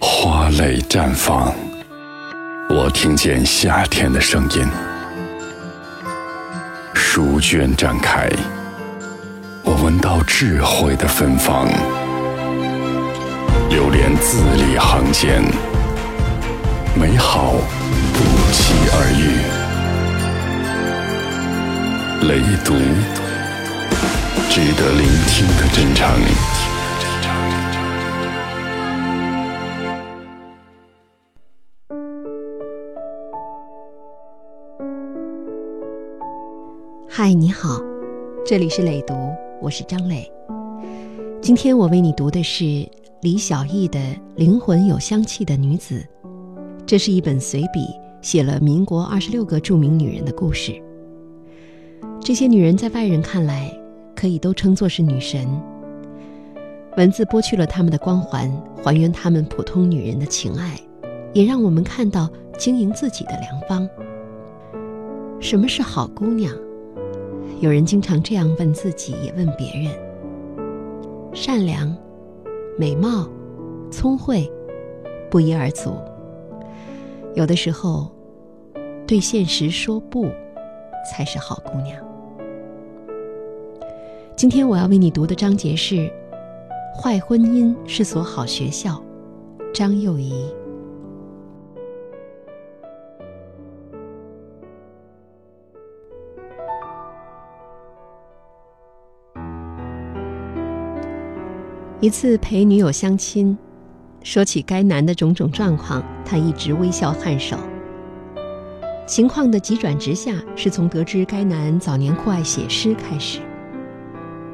花蕾绽放，我听见夏天的声音；书卷展开，我闻到智慧的芬芳。流连字里行间，美好不期而遇。雷读，值得聆听的真诚。嗨，你好，这里是磊读，我是张磊。今天我为你读的是李小艺的《灵魂有香气的女子》，这是一本随笔，写了民国二十六个著名女人的故事。这些女人在外人看来，可以都称作是女神。文字剥去了她们的光环，还原她们普通女人的情爱，也让我们看到经营自己的良方。什么是好姑娘？有人经常这样问自己，也问别人：善良、美貌、聪慧，不一而足。有的时候，对现实说不，才是好姑娘。今天我要为你读的章节是《坏婚姻是所好学校》，张幼仪。一次陪女友相亲，说起该男的种种状况，他一直微笑颔首。情况的急转直下，是从得知该男早年酷爱写诗开始。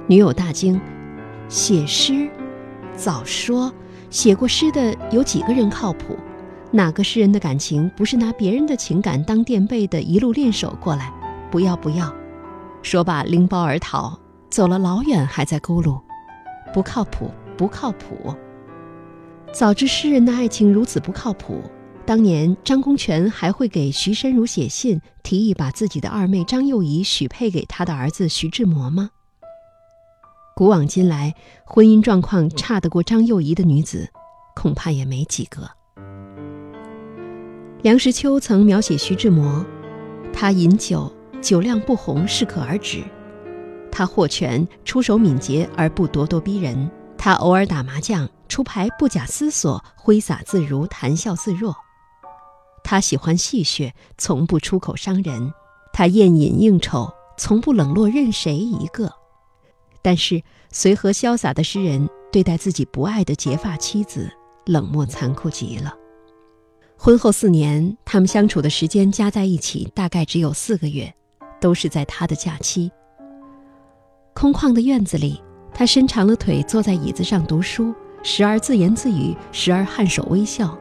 女友大惊：“写诗？早说！写过诗的有几个人靠谱？哪个诗人的感情不是拿别人的情感当垫背的，一路练手过来？不要不要！”说罢拎包而逃，走了老远还在佝偻。不靠谱，不靠谱。早知诗人的爱情如此不靠谱，当年张公权还会给徐申如写信，提议把自己的二妹张幼仪许配给他的儿子徐志摩吗？古往今来，婚姻状况差得过张幼仪的女子，恐怕也没几个。梁实秋曾描写徐志摩，他饮酒，酒量不红，适可而止。他获权，出手敏捷而不咄咄逼人；他偶尔打麻将，出牌不假思索，挥洒自如，谈笑自若。他喜欢戏谑，从不出口伤人；他宴饮应酬，从不冷落任谁一个。但是随和潇洒的诗人对待自己不爱的结发妻子，冷漠残酷极了。婚后四年，他们相处的时间加在一起大概只有四个月，都是在他的假期。空旷的院子里，他伸长了腿坐在椅子上读书，时而自言自语，时而颔首微笑。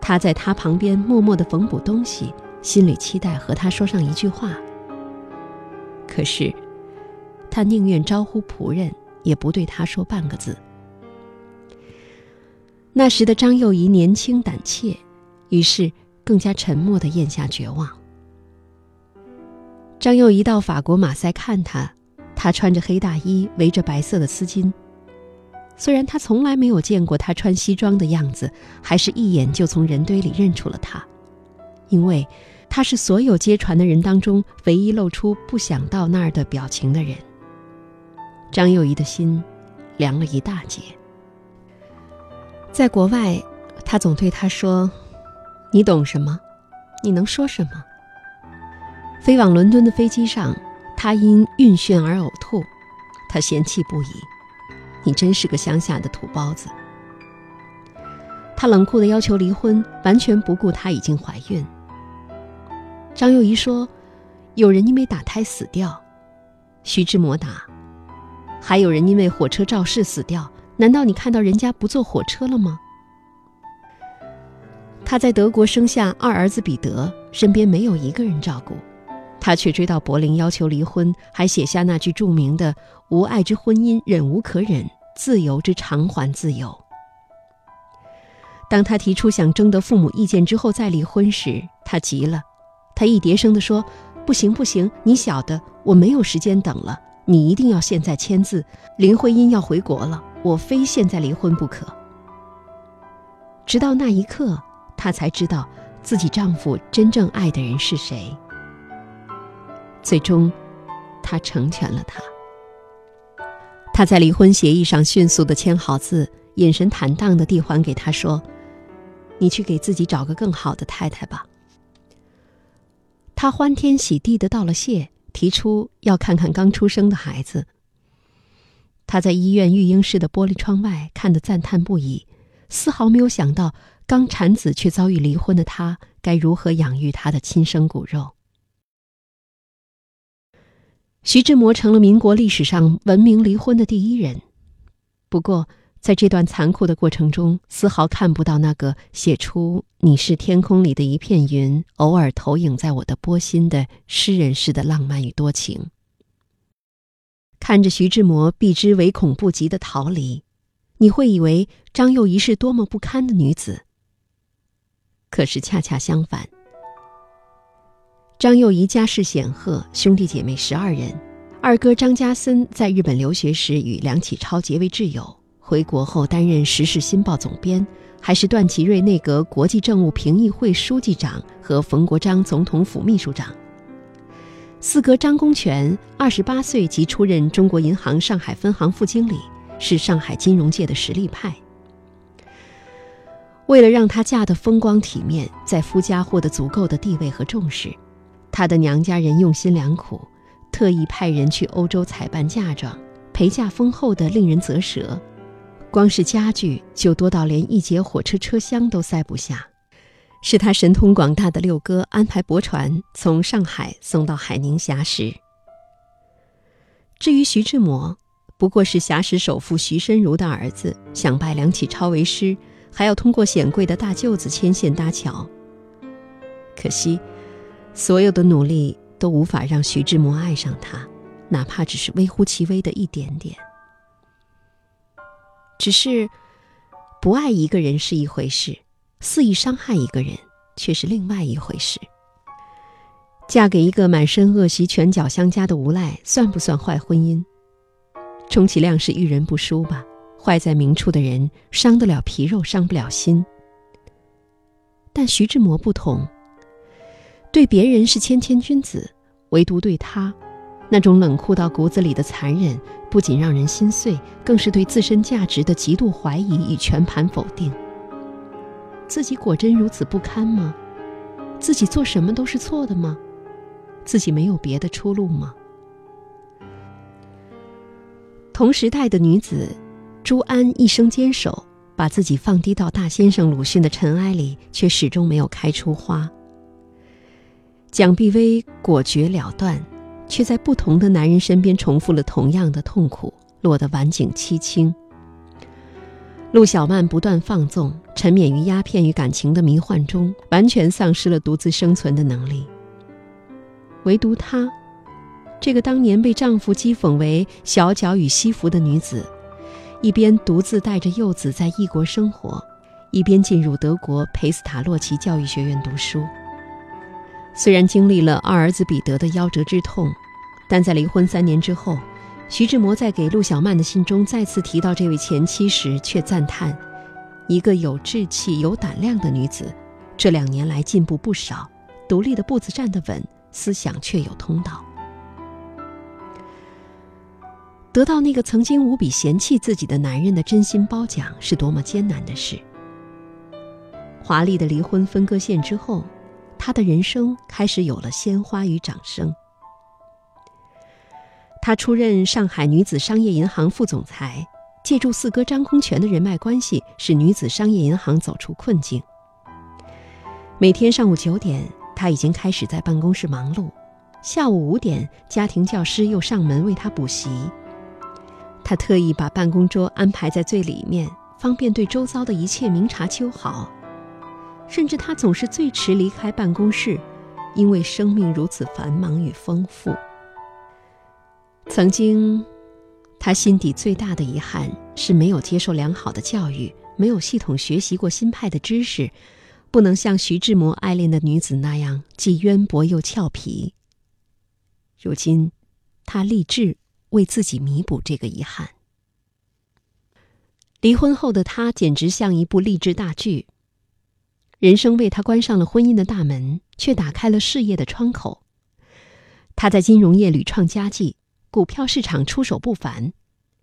他在他旁边默默地缝补东西，心里期待和他说上一句话。可是，他宁愿招呼仆人，也不对他说半个字。那时的张幼仪年轻胆怯，于是更加沉默地咽下绝望。张幼仪到法国马赛看他。他穿着黑大衣，围着白色的丝巾。虽然他从来没有见过他穿西装的样子，还是一眼就从人堆里认出了他，因为他是所有接船的人当中唯一露出不想到那儿的表情的人。张幼仪的心凉了一大截。在国外，他总对他说：“你懂什么？你能说什么？”飞往伦敦的飞机上。他因晕眩而呕吐，他嫌弃不已：“你真是个乡下的土包子。”他冷酷地要求离婚，完全不顾她已经怀孕。张幼仪说：“有人因为打胎死掉，徐志摩答：还有人因为火车肇事死掉，难道你看到人家不坐火车了吗？”他在德国生下二儿子彼得，身边没有一个人照顾。他却追到柏林要求离婚，还写下那句著名的“无爱之婚姻，忍无可忍；自由之偿还自由。”当他提出想征得父母意见之后再离婚时，他急了，他一叠声地说：“不行不行，你晓得我没有时间等了，你一定要现在签字。林徽因要回国了，我非现在离婚不可。”直到那一刻，她才知道自己丈夫真正爱的人是谁。最终，他成全了她。他在离婚协议上迅速的签好字，眼神坦荡的递还给他，说：“你去给自己找个更好的太太吧。”他欢天喜地的道了谢，提出要看看刚出生的孩子。他在医院育婴室的玻璃窗外看得赞叹不已，丝毫没有想到刚产子却遭遇离婚的他该如何养育他的亲生骨肉。徐志摩成了民国历史上闻名离婚的第一人，不过在这段残酷的过程中，丝毫看不到那个写出“你是天空里的一片云，偶尔投影在我的波心”的诗人式的浪漫与多情。看着徐志摩避之唯恐不及的逃离，你会以为张幼仪是多么不堪的女子。可是恰恰相反，张幼仪家世显赫，兄弟姐妹十二人，二哥张家森在日本留学时与梁启超结为挚友，回国后担任《时事新报》总编，还是段祺瑞内阁国际政务评议会书记长和冯国璋总统府秘书长。四哥张公权二十八岁即出任中国银行上海分行副经理，是上海金融界的实力派。为了让她嫁得风光体面，在夫家获得足够的地位和重视，她的娘家人用心良苦，特意派人去欧洲采办嫁妆，陪嫁丰厚的令人啧舌。光是家具就多到连一节火车车厢都塞不下。是他神通广大的六哥安排驳船从上海送到海宁硖石。至于徐志摩，不过是硖石首富徐申如的儿子，想拜梁启超为师，还要通过显贵的大舅子牵线搭桥。可惜，所有的努力都无法让徐志摩爱上他，哪怕只是微乎其微的一点点。只是，不爱一个人是一回事。肆意伤害一个人，却是另外一回事。嫁给一个满身恶习、拳脚相加的无赖，算不算坏婚姻？充其量是遇人不淑吧。坏在明处的人，伤得了皮肉，伤不了心。但徐志摩不同，对别人是谦谦君子，唯独对他，那种冷酷到骨子里的残忍，不仅让人心碎，更是对自身价值的极度怀疑与全盘否定。自己果真如此不堪吗？自己做什么都是错的吗？自己没有别的出路吗？同时代的女子朱安一生坚守，把自己放低到大先生鲁迅的尘埃里，却始终没有开出花。蒋碧薇果决了断，却在不同的男人身边重复了同样的痛苦，落得晚景凄清。陆小曼不断放纵，沉湎于鸦片与感情的迷幻中，完全丧失了独自生存的能力。唯独她，这个当年被丈夫讥讽为“小脚与西服”的女子，一边独自带着幼子在异国生活，一边进入德国裴斯塔洛奇教育学院读书。虽然经历了二儿子彼得的夭折之痛，但在离婚三年之后。徐志摩在给陆小曼的信中再次提到这位前妻时，却赞叹：“一个有志气、有胆量的女子，这两年来进步不少，独立的步子站得稳，思想却有通道。”得到那个曾经无比嫌弃自己的男人的真心褒奖，是多么艰难的事。华丽的离婚分割线之后，他的人生开始有了鲜花与掌声。他出任上海女子商业银行副总裁，借助四哥张公权的人脉关系，使女子商业银行走出困境。每天上午九点，他已经开始在办公室忙碌；下午五点，家庭教师又上门为他补习。他特意把办公桌安排在最里面，方便对周遭的一切明察秋毫。甚至他总是最迟离开办公室，因为生命如此繁忙与丰富。曾经，他心底最大的遗憾是没有接受良好的教育，没有系统学习过新派的知识，不能像徐志摩爱恋的女子那样既渊博又俏皮。如今，他立志为自己弥补这个遗憾。离婚后的他简直像一部励志大剧，人生为他关上了婚姻的大门，却打开了事业的窗口。他在金融业屡创佳绩，股票市场出手不凡，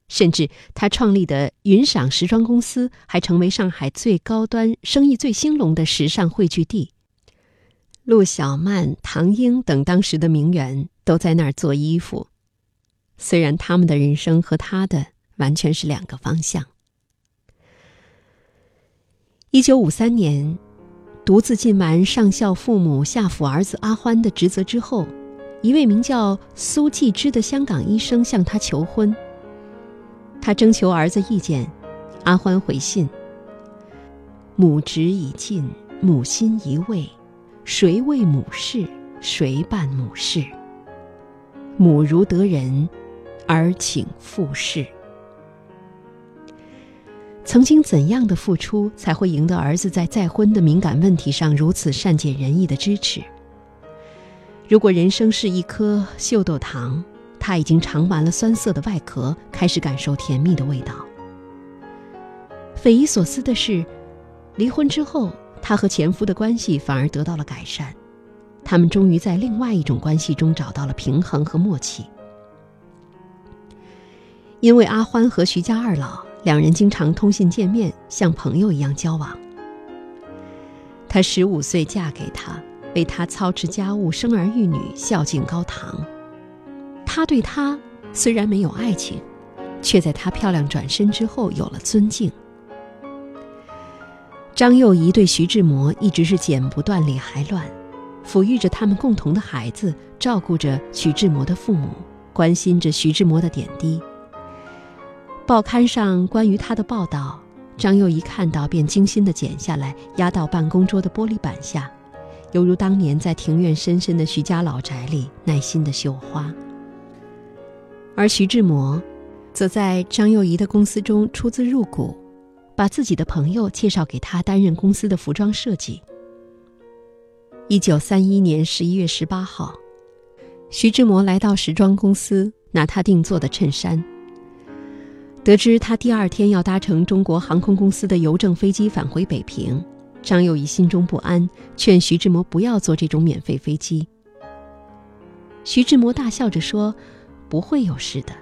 甚至他创立的云赏时装公司还成为上海最高端、生意最兴隆的时尚汇聚地。陆小曼、唐英等当时的名媛都在那儿做衣服，虽然他们的人生和他的完全是两个方向。一九五三年，独自尽完上孝父母、下抚儿子阿欢的职责之后，一位名叫苏继之的香港医生向他求婚。他征求儿子意见，阿欢回信：“母职已尽，母心已慰。”谁为母事，谁伴母事。母如得人，儿请复事。曾经怎样的付出，才会赢得儿子在再婚的敏感问题上如此善解人意的支持？如果人生是一颗秀豆糖，他已经尝完了酸涩的外壳，开始感受甜蜜的味道。匪夷所思的是，离婚之后。他和前夫的关系反而得到了改善，他们终于在另外一种关系中找到了平衡和默契。因为阿欢和徐家二老两人经常通信见面，像朋友一样交往。她十五岁嫁给他，为他操持家务、生儿育女、孝敬高堂。他对她虽然没有爱情，却在她漂亮转身之后有了尊敬。张幼仪对徐志摩一直是剪不断理还乱，抚育着他们共同的孩子，照顾着徐志摩的父母，关心着徐志摩的点滴。报刊上关于他的报道，张幼仪看到便精心地剪下来，压到办公桌的玻璃板下，犹如当年在庭院深深的徐家老宅里耐心的绣花。而徐志摩，则在张幼仪的公司中出资入股。把自己的朋友介绍给他担任公司的服装设计。一九三一年十一月十八号，徐志摩来到时装公司拿他定做的衬衫。得知他第二天要搭乘中国航空公司的邮政飞机返回北平，张幼仪心中不安，劝徐志摩不要坐这种免费飞机。徐志摩大笑着说：“不会有事的。”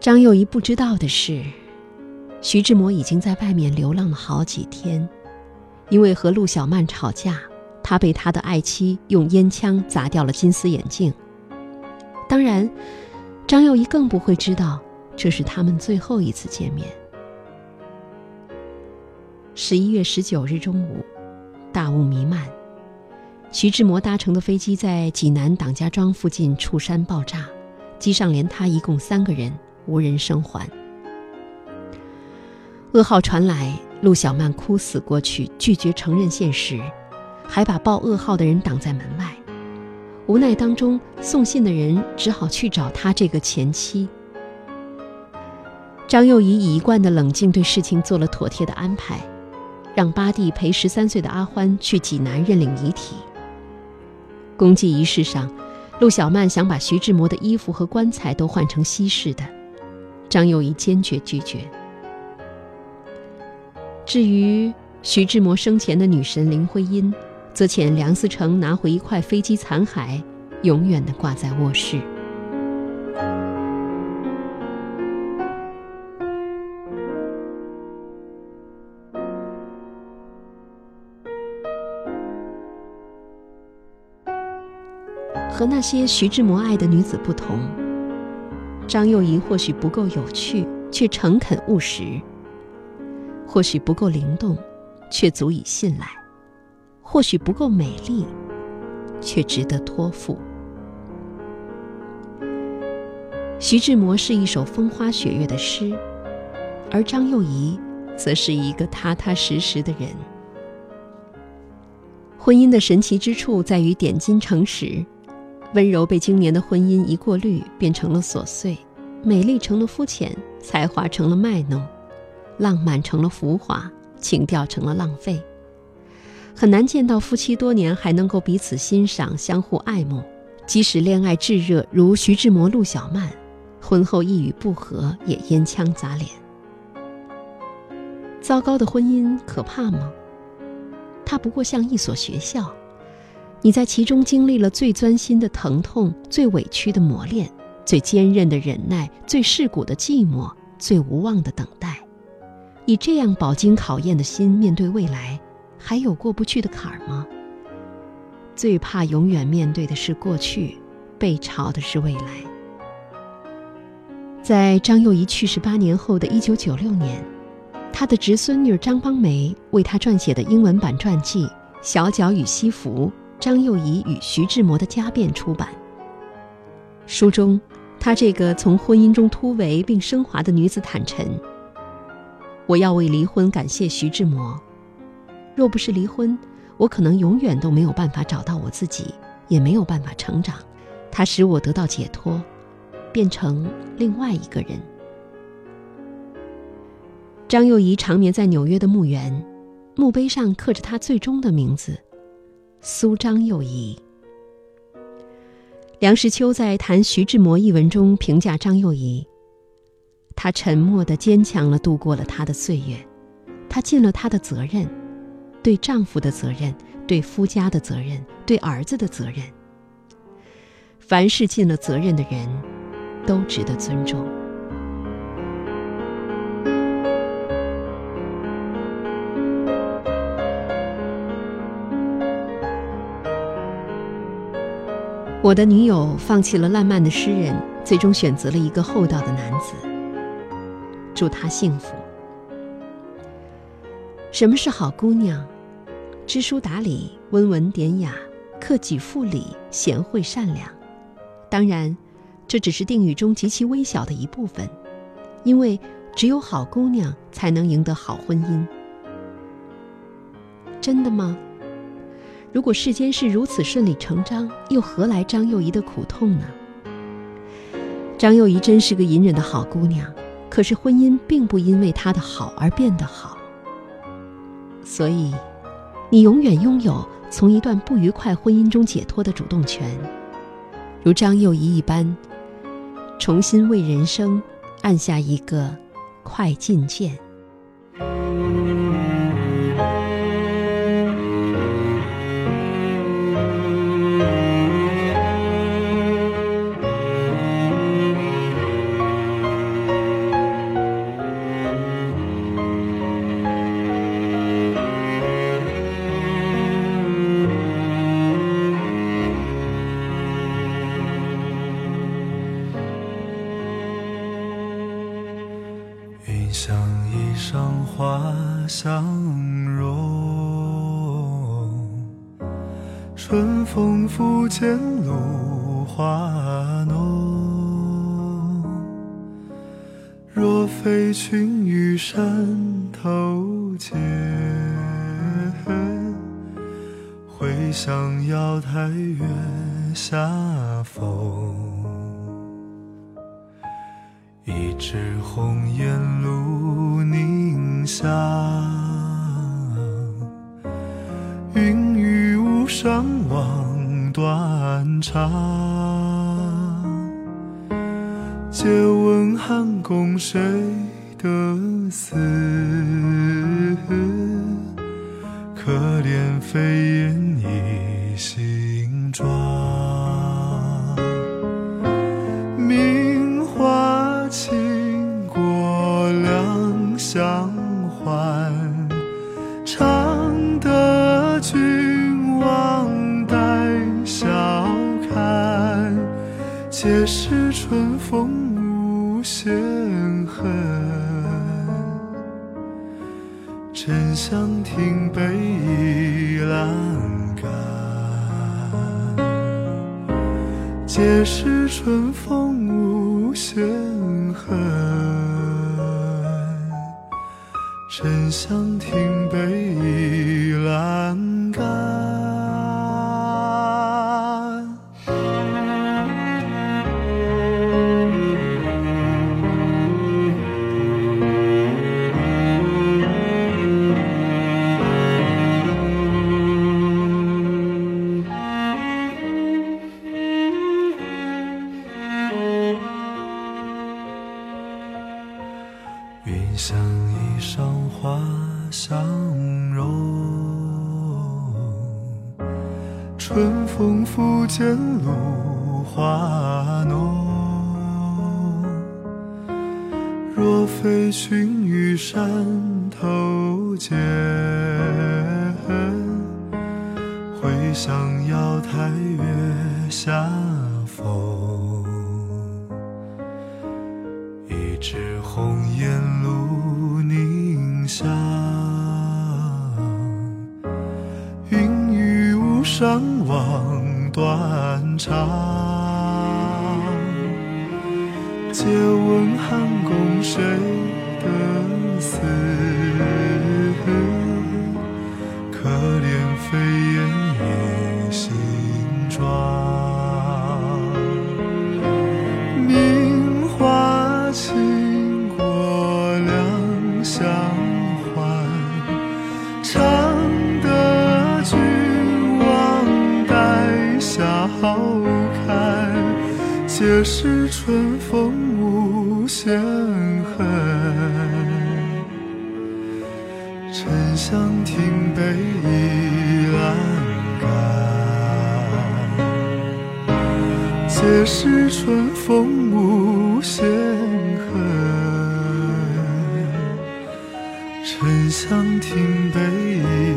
张幼仪不知道的是。徐志摩已经在外面流浪了好几天，因为和陆小曼吵架，他被他的爱妻用烟枪砸掉了金丝眼镜。当然，张幼仪更不会知道这是他们最后一次见面。十一月十九日中午，大雾弥漫，徐志摩搭乘的飞机在济南党家庄附近触山爆炸，机上连他一共三个人，无人生还。噩耗传来，陆小曼哭死过去，拒绝承认现实，还把报噩耗的人挡在门外。无奈当中，送信的人只好去找他这个前妻。张幼仪以一贯的冷静对事情做了妥帖的安排，让八弟陪十三岁的阿欢去济南认领遗体。公祭仪式上，陆小曼想把徐志摩的衣服和棺材都换成西式的，张幼仪坚决拒绝。至于徐志摩生前的女神林徽因，则遣梁思成拿回一块飞机残骸，永远地挂在卧室。和那些徐志摩爱的女子不同，张幼仪或许不够有趣，却诚恳务实。或许不够灵动，却足以信赖；或许不够美丽，却值得托付。徐志摩是一首风花雪月的诗，而张幼仪则是一个踏踏实实的人。婚姻的神奇之处在于点金成石，温柔被经年的婚姻一过滤，变成了琐碎；美丽成了肤浅，才华成了卖弄。浪漫成了浮华，情调成了浪费。很难见到夫妻多年还能够彼此欣赏、相互爱慕，即使恋爱炙热如徐志摩、陆小曼，婚后一语不合也烟枪砸脸。糟糕的婚姻可怕吗？它不过像一所学校，你在其中经历了最钻心的疼痛、最委屈的磨练、最坚韧的忍耐、最世故的寂寞、最无望的等待。以这样饱经考验的心面对未来，还有过不去的坎儿吗？最怕永远面对的是过去，被嘲的是未来。在张幼仪去世八年后的一九九六年，她的侄孙女张邦梅为她撰写的英文版传记《小脚与西服：张幼仪与徐志摩的家变》出版。书中，她这个从婚姻中突围并升华的女子坦陈。我要为离婚感谢徐志摩。若不是离婚，我可能永远都没有办法找到我自己，也没有办法成长。他使我得到解脱，变成另外一个人。张幼仪长眠在纽约的墓园，墓碑上刻着她最终的名字——苏张幼仪。梁实秋在谈徐志摩一文中评价张幼仪。她沉默的、坚强了，度过了她的岁月。她尽了她的责任，对丈夫的责任，对夫家的责任，对儿子的责任。凡是尽了责任的人，都值得尊重。我的女友放弃了烂漫的诗人，最终选择了一个厚道的男子。祝她幸福。什么是好姑娘？知书达理、温文典雅、克己复礼、贤惠善良。当然，这只是定语中极其微小的一部分，因为只有好姑娘才能赢得好婚姻。真的吗？如果世间事如此顺理成章，又何来张幼仪的苦痛呢？张幼仪真是个隐忍的好姑娘。可是婚姻并不因为她的好而变得好，所以，你永远拥有从一段不愉快婚姻中解脱的主动权，如张幼仪一般，重新为人生按下一个快进键。相融，春风拂槛露华浓。若非群玉山头见，会向瑶台月下逢。一枝红艳露凝香，云雨巫山望断肠。借问汉宫谁得似？可怜飞燕皆是春风无限恨，沉香亭北倚阑干。春风拂槛露华浓。若非寻玉山头见，会向瑶台月下断肠。借问汉宫谁仙鹤，沉香亭北。